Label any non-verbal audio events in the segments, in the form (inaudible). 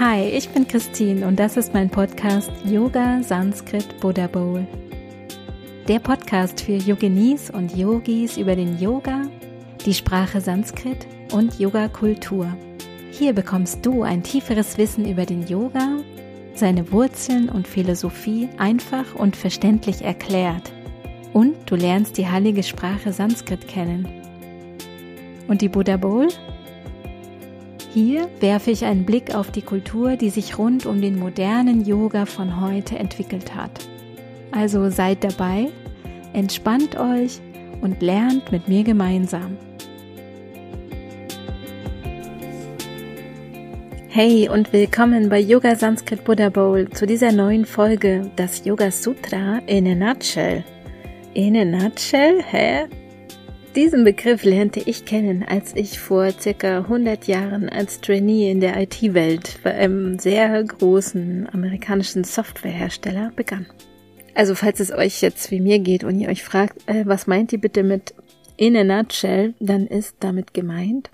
Hi, ich bin Christine und das ist mein Podcast Yoga Sanskrit Buddha Bowl. Der Podcast für Yoginis und Yogis über den Yoga, die Sprache Sanskrit und Yoga-Kultur. Hier bekommst du ein tieferes Wissen über den Yoga, seine Wurzeln und Philosophie einfach und verständlich erklärt. Und du lernst die heilige Sprache Sanskrit kennen. Und die Buddha Bowl? Hier werfe ich einen Blick auf die Kultur, die sich rund um den modernen Yoga von heute entwickelt hat. Also seid dabei, entspannt euch und lernt mit mir gemeinsam. Hey und willkommen bei Yoga Sanskrit Buddha Bowl zu dieser neuen Folge, das Yoga Sutra in a Nutshell. In a Nutshell? Hä? Diesen Begriff lernte ich kennen, als ich vor circa 100 Jahren als Trainee in der IT-Welt bei einem sehr großen amerikanischen Softwarehersteller begann. Also falls es euch jetzt wie mir geht und ihr euch fragt, äh, was meint ihr bitte mit in a nutshell, dann ist damit gemeint,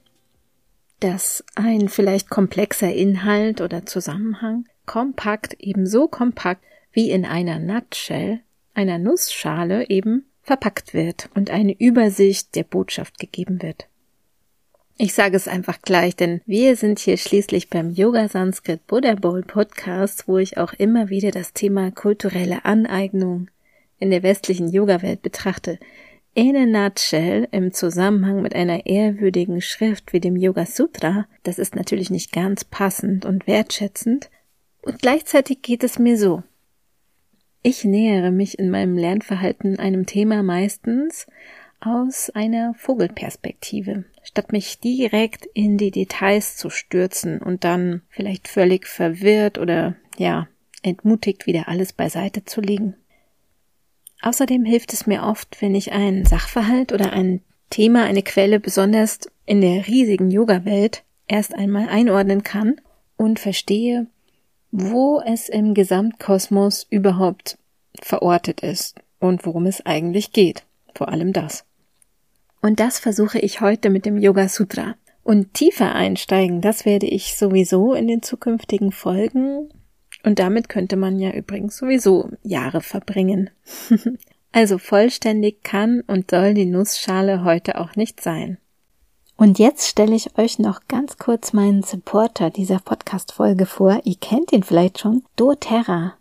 dass ein vielleicht komplexer Inhalt oder Zusammenhang kompakt, ebenso kompakt wie in einer Nutshell, einer Nussschale eben verpackt wird und eine Übersicht der Botschaft gegeben wird. Ich sage es einfach gleich, denn wir sind hier schließlich beim Yoga Sanskrit Buddha Bowl Podcast, wo ich auch immer wieder das Thema kulturelle Aneignung in der westlichen Yoga-Welt betrachte. In a nutshell im Zusammenhang mit einer ehrwürdigen Schrift wie dem Yoga Sutra, das ist natürlich nicht ganz passend und wertschätzend, und gleichzeitig geht es mir so. Ich nähere mich in meinem Lernverhalten einem Thema meistens aus einer Vogelperspektive, statt mich direkt in die Details zu stürzen und dann vielleicht völlig verwirrt oder ja, entmutigt wieder alles beiseite zu legen. Außerdem hilft es mir oft, wenn ich einen Sachverhalt oder ein Thema, eine Quelle besonders in der riesigen Yoga-Welt erst einmal einordnen kann und verstehe, wo es im Gesamtkosmos überhaupt verortet ist und worum es eigentlich geht. Vor allem das. Und das versuche ich heute mit dem Yoga Sutra. Und tiefer einsteigen, das werde ich sowieso in den zukünftigen Folgen. Und damit könnte man ja übrigens sowieso Jahre verbringen. (laughs) also vollständig kann und soll die Nussschale heute auch nicht sein. Und jetzt stelle ich euch noch ganz kurz meinen Supporter dieser Podcast-Folge vor. Ihr kennt ihn vielleicht schon. doTERRA.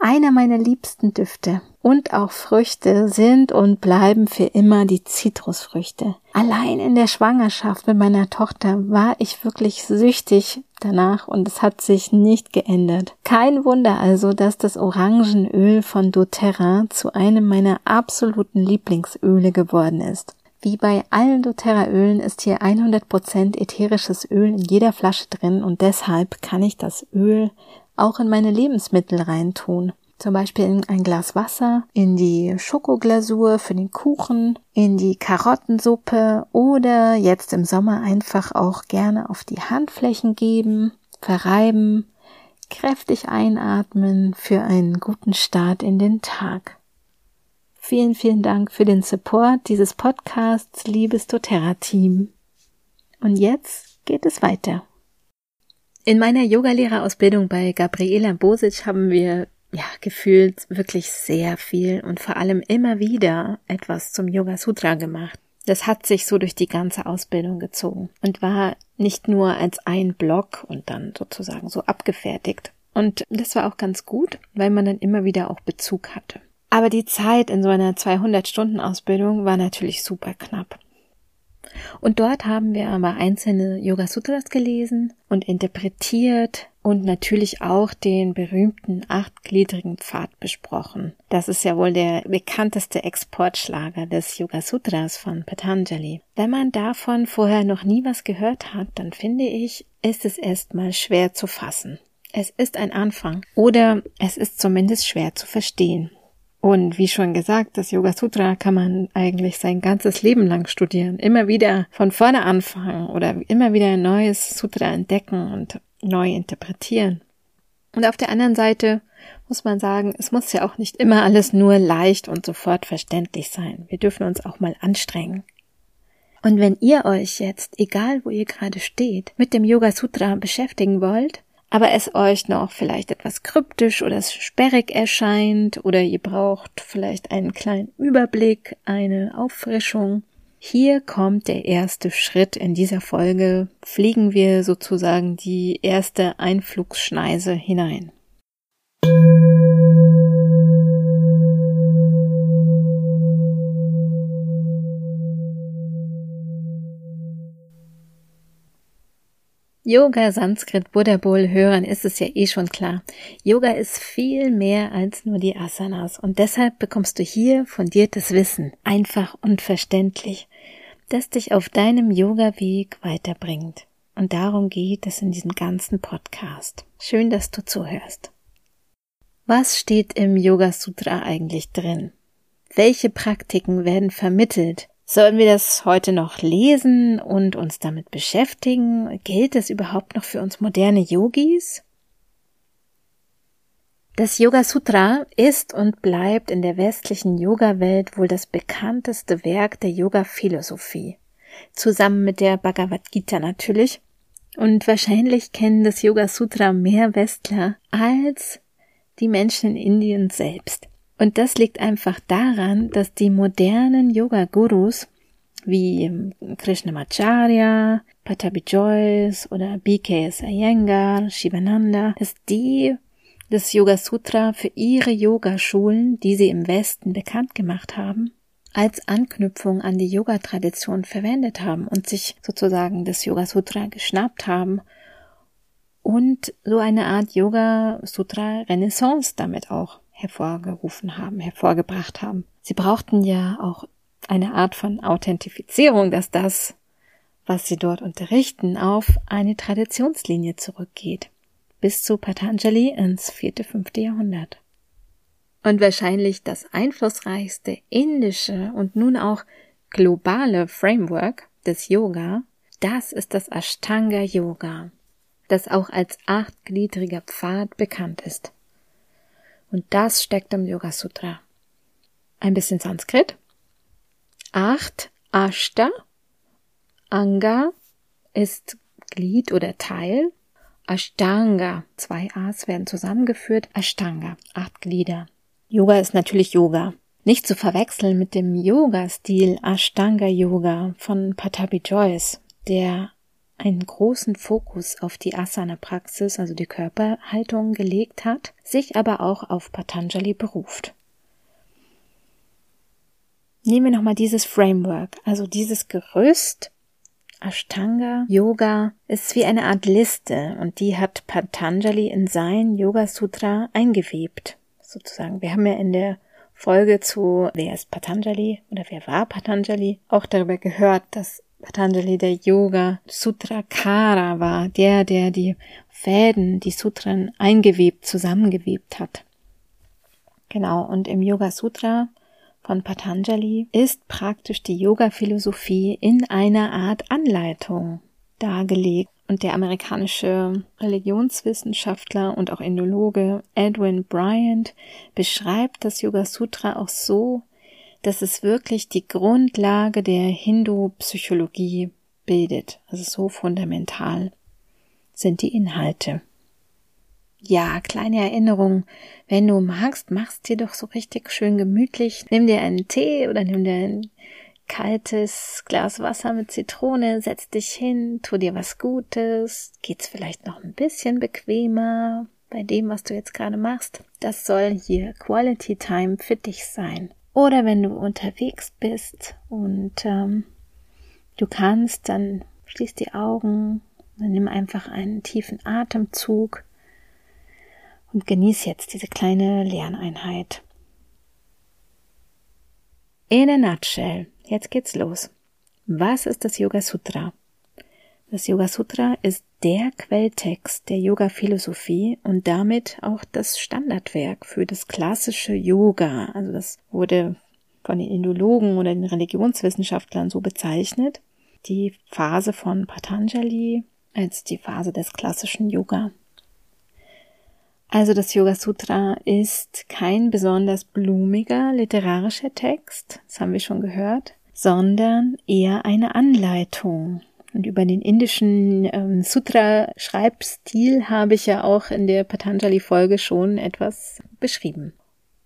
Einer meiner liebsten Düfte und auch Früchte sind und bleiben für immer die Zitrusfrüchte. Allein in der Schwangerschaft mit meiner Tochter war ich wirklich süchtig danach und es hat sich nicht geändert. Kein Wunder also, dass das Orangenöl von doTERRA zu einem meiner absoluten Lieblingsöle geworden ist. Wie bei allen doTERRA-Ölen ist hier 100% ätherisches Öl in jeder Flasche drin und deshalb kann ich das Öl auch in meine Lebensmittel reintun. Zum Beispiel in ein Glas Wasser, in die Schokoglasur für den Kuchen, in die Karottensuppe oder jetzt im Sommer einfach auch gerne auf die Handflächen geben, verreiben, kräftig einatmen für einen guten Start in den Tag. Vielen, vielen Dank für den Support dieses Podcasts, liebes doTERRA-Team. Und jetzt geht es weiter. In meiner Yogalehrerausbildung bei Gabriela Bosic haben wir ja gefühlt wirklich sehr viel und vor allem immer wieder etwas zum Yoga Sutra gemacht. Das hat sich so durch die ganze Ausbildung gezogen und war nicht nur als ein Block und dann sozusagen so abgefertigt. Und das war auch ganz gut, weil man dann immer wieder auch Bezug hatte. Aber die Zeit in so einer 200-Stunden-Ausbildung war natürlich super knapp. Und dort haben wir aber einzelne Yoga Sutras gelesen und interpretiert und natürlich auch den berühmten achtgliedrigen Pfad besprochen. Das ist ja wohl der bekannteste Exportschlager des Yoga Sutras von Patanjali. Wenn man davon vorher noch nie was gehört hat, dann finde ich, ist es erstmal schwer zu fassen. Es ist ein Anfang oder es ist zumindest schwer zu verstehen. Und wie schon gesagt, das Yoga Sutra kann man eigentlich sein ganzes Leben lang studieren. Immer wieder von vorne anfangen oder immer wieder ein neues Sutra entdecken und neu interpretieren. Und auf der anderen Seite muss man sagen, es muss ja auch nicht immer alles nur leicht und sofort verständlich sein. Wir dürfen uns auch mal anstrengen. Und wenn ihr euch jetzt, egal wo ihr gerade steht, mit dem Yoga Sutra beschäftigen wollt, aber es euch noch vielleicht etwas kryptisch oder sperrig erscheint oder ihr braucht vielleicht einen kleinen Überblick, eine Auffrischung, hier kommt der erste Schritt in dieser Folge. Fliegen wir sozusagen die erste Einflugsschneise hinein. Yoga, Sanskrit, Buddha Bowl hören, ist es ja eh schon klar. Yoga ist viel mehr als nur die Asanas und deshalb bekommst du hier fundiertes Wissen, einfach und verständlich, das dich auf deinem Yoga-Weg weiterbringt. Und darum geht es in diesem ganzen Podcast. Schön, dass du zuhörst. Was steht im Yoga Sutra eigentlich drin? Welche Praktiken werden vermittelt? Sollen wir das heute noch lesen und uns damit beschäftigen? Gilt es überhaupt noch für uns moderne Yogis? Das Yoga Sutra ist und bleibt in der westlichen Yoga-Welt wohl das bekannteste Werk der Yoga-Philosophie. Zusammen mit der Bhagavad Gita natürlich. Und wahrscheinlich kennen das Yoga Sutra mehr Westler als die Menschen in Indien selbst. Und das liegt einfach daran, dass die modernen Yoga-Gurus wie Krishnamacharya, Patabi Joyce oder BKS Iyengar, Shivananda, dass die das Yoga Sutra für ihre Yogaschulen, die sie im Westen bekannt gemacht haben, als Anknüpfung an die Yoga-Tradition verwendet haben und sich sozusagen das Yoga Sutra geschnappt haben und so eine Art Yoga Sutra Renaissance damit auch hervorgerufen haben, hervorgebracht haben. Sie brauchten ja auch eine Art von Authentifizierung, dass das, was sie dort unterrichten, auf eine Traditionslinie zurückgeht, bis zu Patanjali ins vierte, fünfte Jahrhundert. Und wahrscheinlich das einflussreichste indische und nun auch globale Framework des Yoga, das ist das Ashtanga Yoga, das auch als achtgliedriger Pfad bekannt ist. Und das steckt im Yoga Sutra. Ein bisschen Sanskrit. Acht Ashta. Anga ist Glied oder Teil. Ashtanga. Zwei A's werden zusammengeführt. Ashtanga. Acht Glieder. Yoga ist natürlich Yoga. Nicht zu verwechseln mit dem Yoga-Stil Ashtanga Yoga von Patabi Joyce, der einen großen Fokus auf die Asana-Praxis, also die Körperhaltung gelegt hat, sich aber auch auf Patanjali beruft. Nehmen wir nochmal dieses Framework, also dieses Gerüst. Ashtanga Yoga ist wie eine Art Liste und die hat Patanjali in sein Yoga Sutra eingewebt. Sozusagen. Wir haben ja in der Folge zu Wer ist Patanjali oder wer war Patanjali auch darüber gehört, dass Patanjali der Yoga Sutrakara war, der, der die Fäden, die Sutren eingewebt, zusammengewebt hat. Genau, und im Yoga Sutra von Patanjali ist praktisch die Yoga-Philosophie in einer Art Anleitung dargelegt. Und der amerikanische Religionswissenschaftler und auch Indologe Edwin Bryant beschreibt das Yoga Sutra auch so, dass es wirklich die Grundlage der Hindu-Psychologie bildet. Also so fundamental sind die Inhalte. Ja, kleine Erinnerung. Wenn du magst, machst dir doch so richtig schön gemütlich. Nimm dir einen Tee oder nimm dir ein kaltes Glas Wasser mit Zitrone, setz dich hin, tu dir was Gutes. Geht's vielleicht noch ein bisschen bequemer bei dem, was du jetzt gerade machst? Das soll hier Quality Time für dich sein. Oder wenn du unterwegs bist und ähm, du kannst, dann schließ die Augen, dann nimm einfach einen tiefen Atemzug und genieß jetzt diese kleine Lerneinheit. In a nutshell, jetzt geht's los. Was ist das Yoga Sutra? Das Yoga Sutra ist der Quelltext der Yoga-Philosophie und damit auch das Standardwerk für das klassische Yoga. Also das wurde von den Indologen oder den Religionswissenschaftlern so bezeichnet. Die Phase von Patanjali als die Phase des klassischen Yoga. Also das Yoga Sutra ist kein besonders blumiger literarischer Text, das haben wir schon gehört, sondern eher eine Anleitung Und über den indischen ähm, Sutra-Schreibstil habe ich ja auch in der Patanjali-Folge schon etwas beschrieben.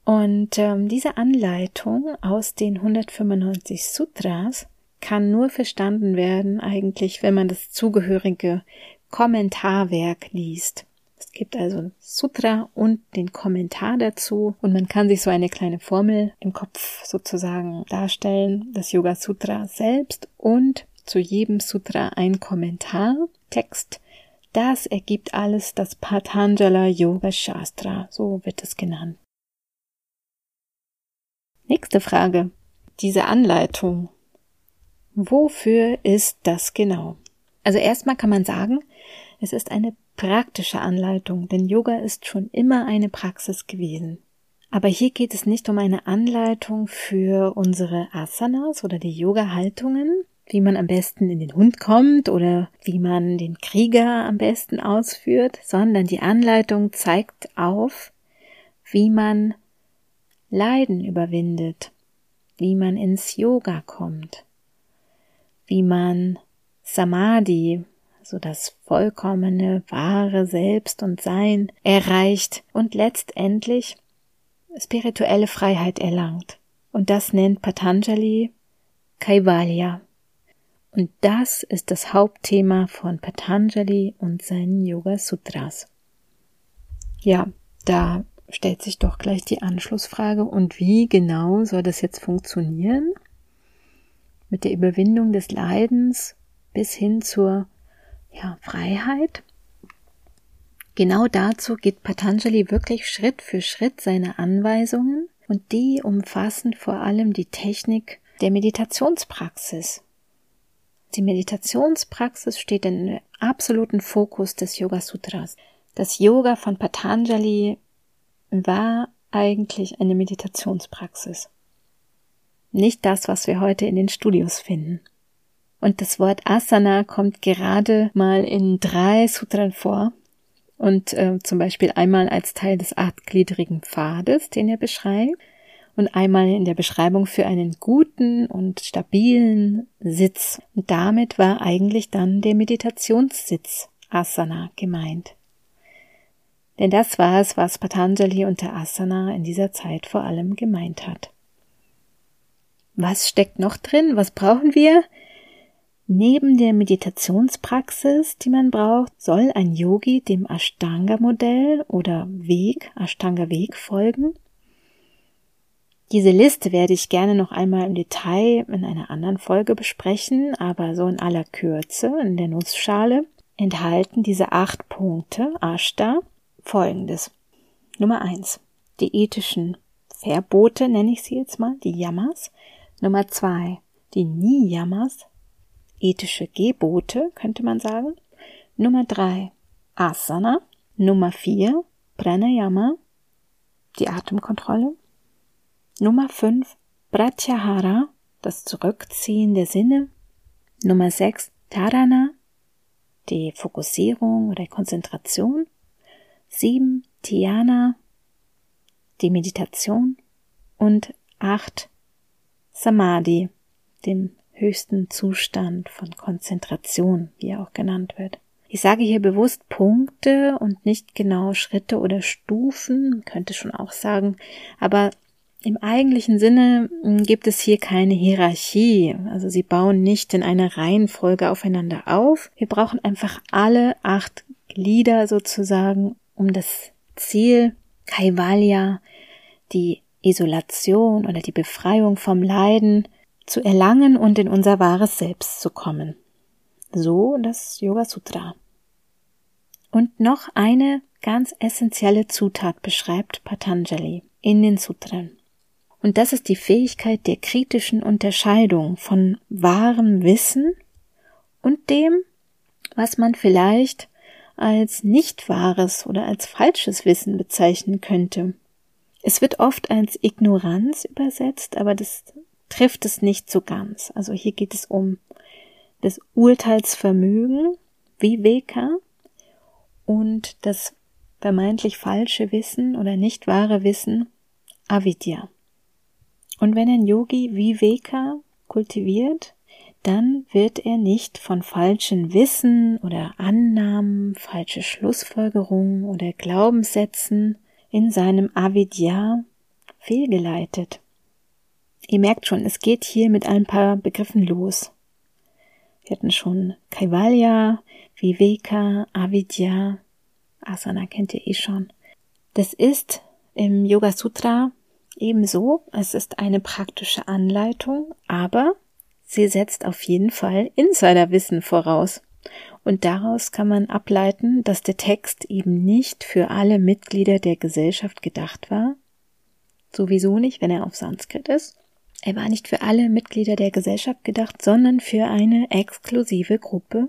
Und ähm, diese Anleitung aus den 195 Sutras kann nur verstanden werden eigentlich, wenn man das zugehörige Kommentarwerk liest. Es gibt also Sutra und den Kommentar dazu und man kann sich so eine kleine Formel im Kopf sozusagen darstellen, das Yoga Sutra selbst und zu jedem Sutra ein Kommentar, Text. Das ergibt alles das Patanjala Yoga Shastra, so wird es genannt. Nächste Frage. Diese Anleitung. Wofür ist das genau? Also erstmal kann man sagen, es ist eine praktische Anleitung, denn Yoga ist schon immer eine Praxis gewesen. Aber hier geht es nicht um eine Anleitung für unsere Asanas oder die Yoga-Haltungen, wie man am besten in den Hund kommt oder wie man den Krieger am besten ausführt, sondern die Anleitung zeigt auf, wie man Leiden überwindet, wie man ins Yoga kommt, wie man Samadhi, so das vollkommene, wahre Selbst und Sein erreicht und letztendlich spirituelle Freiheit erlangt. Und das nennt Patanjali Kaivalya. Und das ist das Hauptthema von Patanjali und seinen Yoga Sutras. Ja, da stellt sich doch gleich die Anschlussfrage, und wie genau soll das jetzt funktionieren? Mit der Überwindung des Leidens bis hin zur ja, Freiheit. Genau dazu geht Patanjali wirklich Schritt für Schritt seine Anweisungen und die umfassen vor allem die Technik der Meditationspraxis. Die Meditationspraxis steht in absoluten Fokus des Yoga Sutras. Das Yoga von Patanjali war eigentlich eine Meditationspraxis. Nicht das, was wir heute in den Studios finden. Und das Wort Asana kommt gerade mal in drei Sutren vor. Und äh, zum Beispiel einmal als Teil des achtgliedrigen Pfades, den er beschreibt, und einmal in der Beschreibung für einen guten und stabilen Sitz. Und damit war eigentlich dann der Meditationssitz Asana gemeint. Denn das war es, was Patanjali unter Asana in dieser Zeit vor allem gemeint hat. Was steckt noch drin? Was brauchen wir? Neben der Meditationspraxis, die man braucht, soll ein Yogi dem Ashtanga-Modell oder Weg, Ashtanga-Weg folgen. Diese Liste werde ich gerne noch einmal im Detail in einer anderen Folge besprechen, aber so in aller Kürze in der Nussschale enthalten diese acht Punkte Ashta folgendes. Nummer eins. Die ethischen Verbote nenne ich sie jetzt mal, die Yamas. Nummer zwei. Die Niyamas, ethische Gebote, könnte man sagen. Nummer drei, Asana. Nummer vier, Pranayama, die Atemkontrolle. Nummer fünf, Pratyahara, das Zurückziehen der Sinne. Nummer sechs, Tarana, die Fokussierung oder Konzentration. Sieben, Dhyana, die Meditation. Und acht, Samadhi, dem höchsten Zustand von Konzentration, wie er auch genannt wird. Ich sage hier bewusst Punkte und nicht genau Schritte oder Stufen, könnte schon auch sagen, aber im eigentlichen Sinne hm, gibt es hier keine Hierarchie, also sie bauen nicht in einer Reihenfolge aufeinander auf. Wir brauchen einfach alle acht Glieder sozusagen, um das Ziel Kaivalya, die Isolation oder die Befreiung vom Leiden zu erlangen und in unser wahres Selbst zu kommen. So das Yoga Sutra. Und noch eine ganz essentielle Zutat beschreibt Patanjali in den Sutren. Und das ist die Fähigkeit der kritischen Unterscheidung von wahrem Wissen und dem, was man vielleicht als nicht wahres oder als falsches Wissen bezeichnen könnte. Es wird oft als Ignoranz übersetzt, aber das trifft es nicht so ganz. Also hier geht es um das Urteilsvermögen, Viveka, und das vermeintlich falsche Wissen oder nicht wahre Wissen, Avidya. Und wenn ein Yogi Viveka kultiviert, dann wird er nicht von falschen Wissen oder Annahmen, falsche Schlussfolgerungen oder Glaubenssätzen in seinem Avidya fehlgeleitet. Ihr merkt schon, es geht hier mit ein paar Begriffen los. Wir hatten schon Kaivalya, Viveka, Avidya, Asana kennt ihr eh schon. Das ist im Yoga Sutra ebenso. Es ist eine praktische Anleitung, aber sie setzt auf jeden Fall Insiderwissen voraus. Und daraus kann man ableiten, dass der Text eben nicht für alle Mitglieder der Gesellschaft gedacht war. Sowieso nicht, wenn er auf Sanskrit ist. Er war nicht für alle Mitglieder der Gesellschaft gedacht, sondern für eine exklusive Gruppe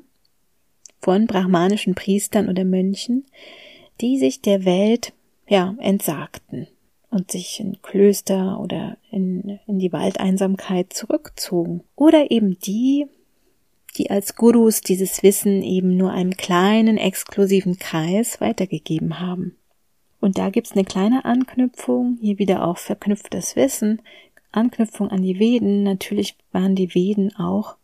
von brahmanischen Priestern oder Mönchen, die sich der Welt, ja, entsagten und sich in Klöster oder in, in die Waldeinsamkeit zurückzogen. Oder eben die, die als Gurus dieses Wissen eben nur einem kleinen, exklusiven Kreis weitergegeben haben. Und da gibt's eine kleine Anknüpfung, hier wieder auch verknüpftes Wissen, Anknüpfung an die Veden. Natürlich waren die Veden auch,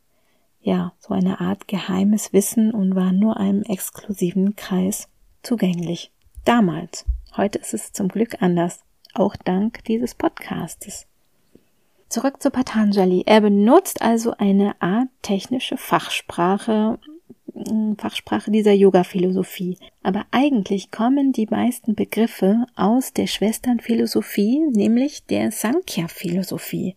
ja, so eine Art geheimes Wissen und waren nur einem exklusiven Kreis zugänglich. Damals. Heute ist es zum Glück anders. Auch dank dieses Podcastes. Zurück zu Patanjali. Er benutzt also eine Art technische Fachsprache, hm, Fachsprache dieser Yoga-Philosophie. Aber eigentlich kommen die meisten Begriffe aus der Schwesternphilosophie, nämlich der Sankhya-Philosophie.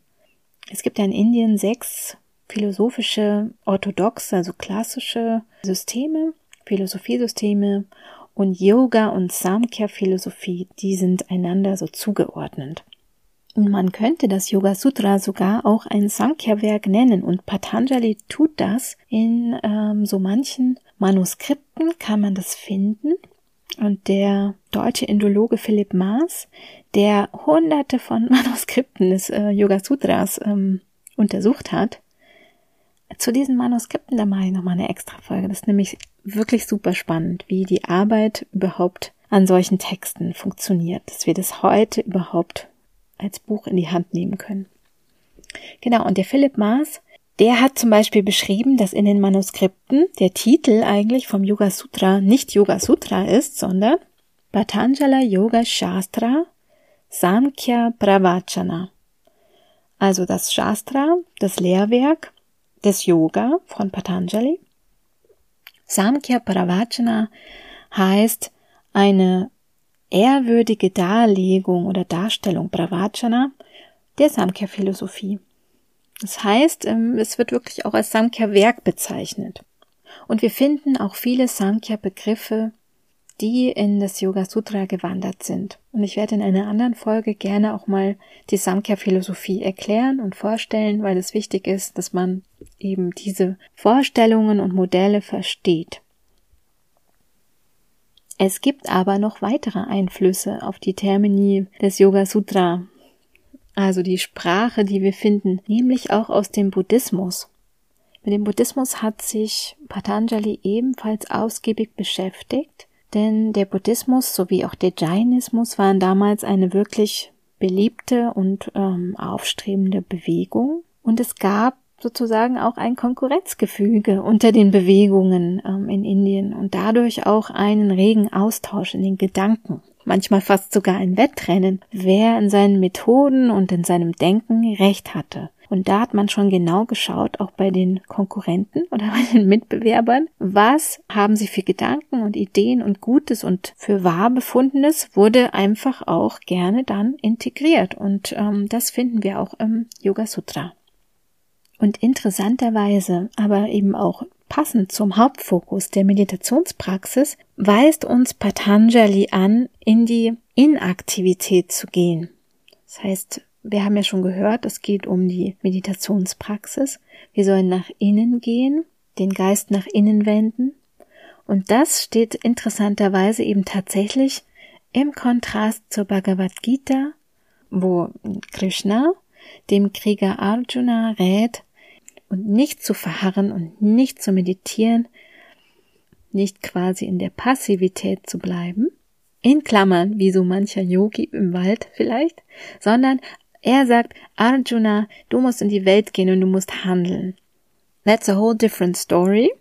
Es gibt ja in Indien sechs philosophische, orthodoxe, also klassische Systeme, Philosophiesysteme und Yoga und Samkhya-Philosophie, die sind einander so zugeordnet. Und man könnte das Yoga Sutra sogar auch ein Sankhya-Werk nennen und Patanjali tut das. In ähm, so manchen Manuskripten kann man das finden. Und der deutsche Indologe Philipp Maas, der hunderte von (laughs) Manuskripten des äh, Yoga Sutras ähm, untersucht hat, zu diesen Manuskripten, da mache ich nochmal eine extra Folge. Das ist nämlich wirklich super spannend, wie die Arbeit überhaupt an solchen Texten funktioniert, dass wir das heute überhaupt als Buch in die Hand nehmen können. Genau, und der Philipp Maas, der hat zum Beispiel beschrieben, dass in den Manuskripten der Titel eigentlich vom Yoga Sutra nicht Yoga Sutra ist, sondern Patanjala Yoga Shastra Samkhya Pravachana. Also das Shastra, das Lehrwerk des Yoga von Patanjali. Samkhya Pravachana heißt eine ehrwürdige Darlegung oder Darstellung Pravachana der Samkhya-Philosophie. Das heißt, ähm, es wird wirklich auch als Samkhya-Werk bezeichnet. Und wir finden auch viele Samkhya-Begriffe, die in das Yoga Sutra gewandert sind. Und ich werde in einer anderen Folge gerne auch mal die Samkhya-Philosophie erklären und vorstellen, weil es wichtig ist, dass man eben diese Vorstellungen und Modelle versteht. Es gibt aber noch weitere Einflüsse auf die Termini des Yoga Sutra, also die Sprache, die wir finden, nämlich auch aus dem Buddhismus. Mit dem Buddhismus hat sich Patanjali ebenfalls ausgiebig beschäftigt, denn der Buddhismus sowie auch der Jainismus waren damals eine wirklich beliebte und ähm, aufstrebende Bewegung. Und es gab sozusagen auch ein Konkurrenzgefüge (laughs) unter den Bewegungen ähm, in Indien und dadurch auch einen regen Austausch in den Gedanken. Manchmal fast sogar ein Wettrennen, wer in seinen Methoden und in seinem Denken recht hatte. Und da hat man schon genau geschaut, auch bei den Konkurrenten oder (laughs) bei den Mitbewerbern, was haben sie für Gedanken und Ideen und Gutes und für wahr befundenes wurde einfach auch gerne dann integriert. Und ähm, das finden wir auch im Yoga Sutra. Und interessanterweise, aber eben auch passend zum Hauptfokus der Meditationspraxis, weist uns Patanjali an, in die Inaktivität zu gehen. Das heißt, wir haben ja schon gehört, es geht um die Meditationspraxis. Wir sollen nach innen gehen, den Geist nach innen wenden. Und das steht interessanterweise eben tatsächlich im Kontrast zur Bhagavad Gita, wo Krishna dem Krieger Arjuna rät, und nicht zu verharren und nicht zu meditieren, nicht quasi in der Passivität zu bleiben, in Klammern, wie so mancher Yogi im Wald vielleicht, sondern er sagt, Arjuna, du musst in die Welt gehen und du musst handeln. That's a whole different story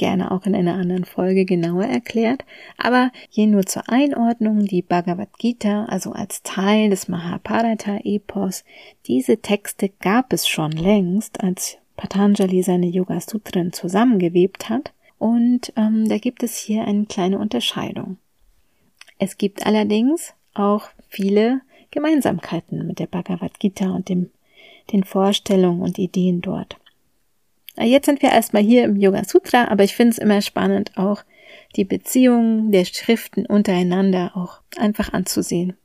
gerne auch in einer anderen Folge genauer erklärt, aber hier nur zur Einordnung die Bhagavad Gita, also als Teil des Mahabharata-Epos. Diese Texte gab es schon längst, als Patanjali seine Yoga Sutren zusammengewebt hat, und ähm, da gibt es hier eine kleine Unterscheidung. Es gibt allerdings auch viele Gemeinsamkeiten mit der Bhagavad Gita und dem, den Vorstellungen und Ideen dort. Jetzt sind wir erstmal hier im Yoga Sutra, aber ich finde es immer spannend, auch die Beziehungen der Schriften untereinander auch einfach anzusehen.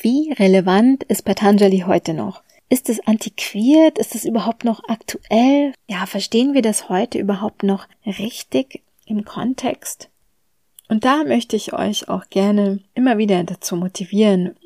Wie relevant ist Patanjali heute noch? Ist es antiquiert? Ist es überhaupt noch aktuell? Ja, verstehen wir das heute überhaupt noch richtig im Kontext? Und da möchte ich euch auch gerne immer wieder dazu motivieren,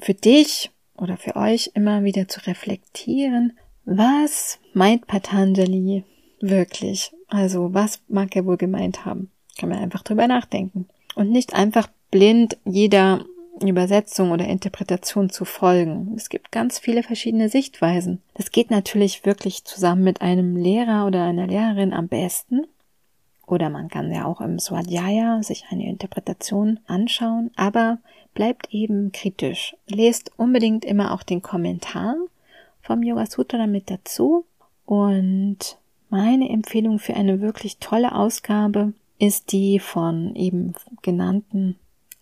für dich oder für euch immer wieder zu reflektieren was meint Patanjali wirklich? Also was mag er wohl gemeint haben? Kann man einfach drüber nachdenken. Und nicht einfach blind jeder Übersetzung oder Interpretation zu folgen. Es gibt ganz viele verschiedene Sichtweisen. Das geht natürlich wirklich zusammen mit einem Lehrer oder einer Lehrerin am besten. Oder man kann ja auch im Swadhyaya sich eine Interpretation anschauen, aber bleibt eben kritisch. Lest unbedingt immer auch den Kommentar vom Yoga Sutra mit dazu. Und meine Empfehlung für eine wirklich tolle Ausgabe ist die von eben genannten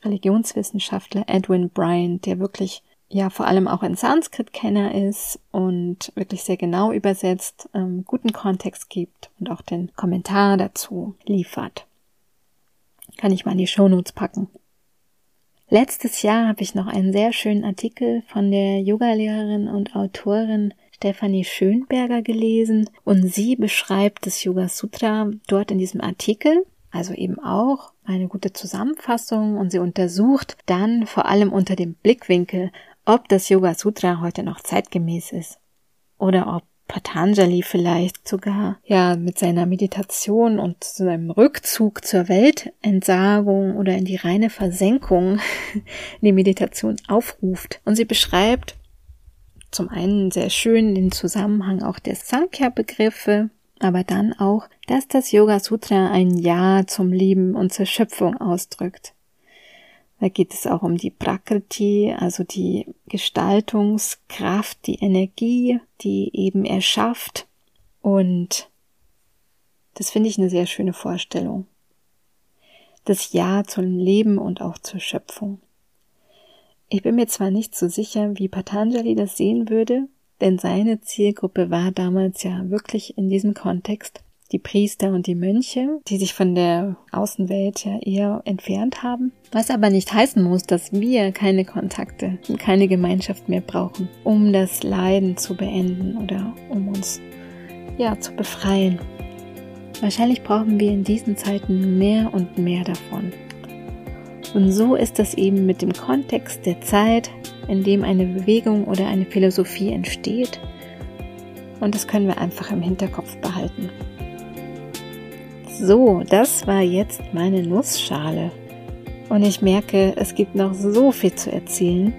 Religionswissenschaftler Edwin Bryant, der wirklich ja vor allem auch ein Sanskrit-Kenner ist und wirklich sehr genau übersetzt, ähm, guten Kontext gibt und auch den Kommentar dazu liefert. Kann ich mal in die Shownotes packen. Letztes Jahr habe ich noch einen sehr schönen Artikel von der Yogalehrerin und Autorin Stefanie Schönberger gelesen und sie beschreibt das Yoga Sutra dort in diesem Artikel, also eben auch eine gute Zusammenfassung und sie untersucht dann vor allem unter dem Blickwinkel, ob das Yoga Sutra heute noch zeitgemäß ist oder ob Patanjali vielleicht sogar ja mit seiner Meditation und seinem Rückzug zur Weltentsagung oder in die reine Versenkung (laughs) die Meditation aufruft. Und sie beschreibt zum einen sehr schön den Zusammenhang auch der Sankhya-Begriffe, aber dann auch, dass das Yoga Sutra ein Ja zum Leben und zur Schöpfung ausdrückt. Da geht es auch um die Prakriti, also die Gestaltungskraft, die Energie, die eben erschafft. Und das finde ich eine sehr schöne Vorstellung. Das Ja zum Leben und auch zur Schöpfung. Ich bin mir zwar nicht so sicher, wie Patanjali das sehen würde, denn seine Zielgruppe war damals ja wirklich in diesem Kontext die Priester und die Mönche, die sich von der Außenwelt ja eher entfernt haben. Was aber nicht heißen muss, dass wir keine Kontakte und keine Gemeinschaft mehr brauchen, um das Leiden zu beenden oder um uns ja zu befreien. Wahrscheinlich brauchen wir in diesen Zeiten mehr und mehr davon. Und so ist das eben mit dem Kontext der Zeit, in dem eine Bewegung oder eine Philosophie entsteht. Und das können wir einfach im Hinterkopf behalten. So, das war jetzt meine Nussschale. Und ich merke, es gibt noch so viel zu erzählen.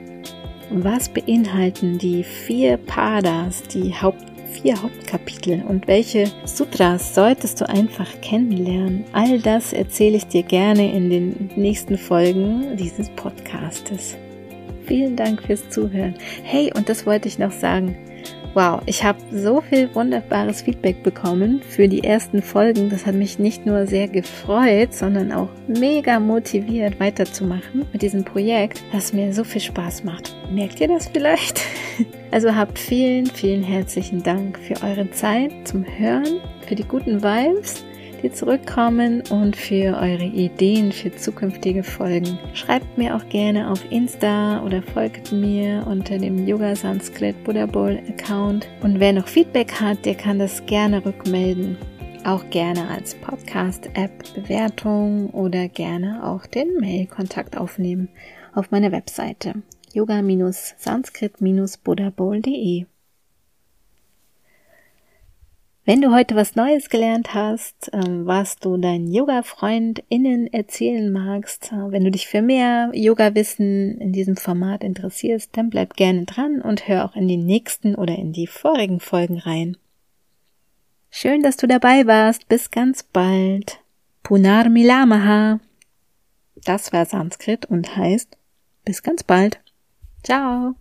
Was beinhalten die vier Padas, die Haupt, vier Hauptkapitel und welche Sutras solltest du einfach kennenlernen? All das erzähle ich dir gerne in den nächsten Folgen dieses Podcastes. Vielen Dank fürs Zuhören. Hey, und das wollte ich noch sagen. Wow, ich habe so viel wunderbares Feedback bekommen für die ersten Folgen. Das hat mich nicht nur sehr gefreut, sondern auch mega motiviert weiterzumachen mit diesem Projekt, das mir so viel Spaß macht. Merkt ihr das vielleicht? (laughs) Also habt vielen, vielen herzlichen Dank für eure Zeit zum Hören, für die guten Vibes die zurückkommen und für eure Ideen für zukünftige Folgen. Schreibt mir auch gerne auf Insta oder folgt mir unter dem Yoga Sanskrit Buddha Bowl Account. Und wer noch Feedback hat, der kann das gerne rückmelden. Auch gerne als Podcast-App Bewertung oder gerne auch den Mail-Kontakt aufnehmen auf meiner Webseite yoga-sanskrit-buddhabowl.de. Wenn du heute was Neues gelernt hast, ähm, was du deinen Yoga-FreundInnen erzählen magst, äh, wenn du dich für mehr Yoga-Wissen in diesem Format interessierst, dann bleib gerne dran und hör auch in die nächsten oder in die vorigen Folgen rein. Schön, dass du dabei warst. Bis ganz bald. Punar Milamaha. Das war Sanskrit und heißt bis ganz bald. Ciao.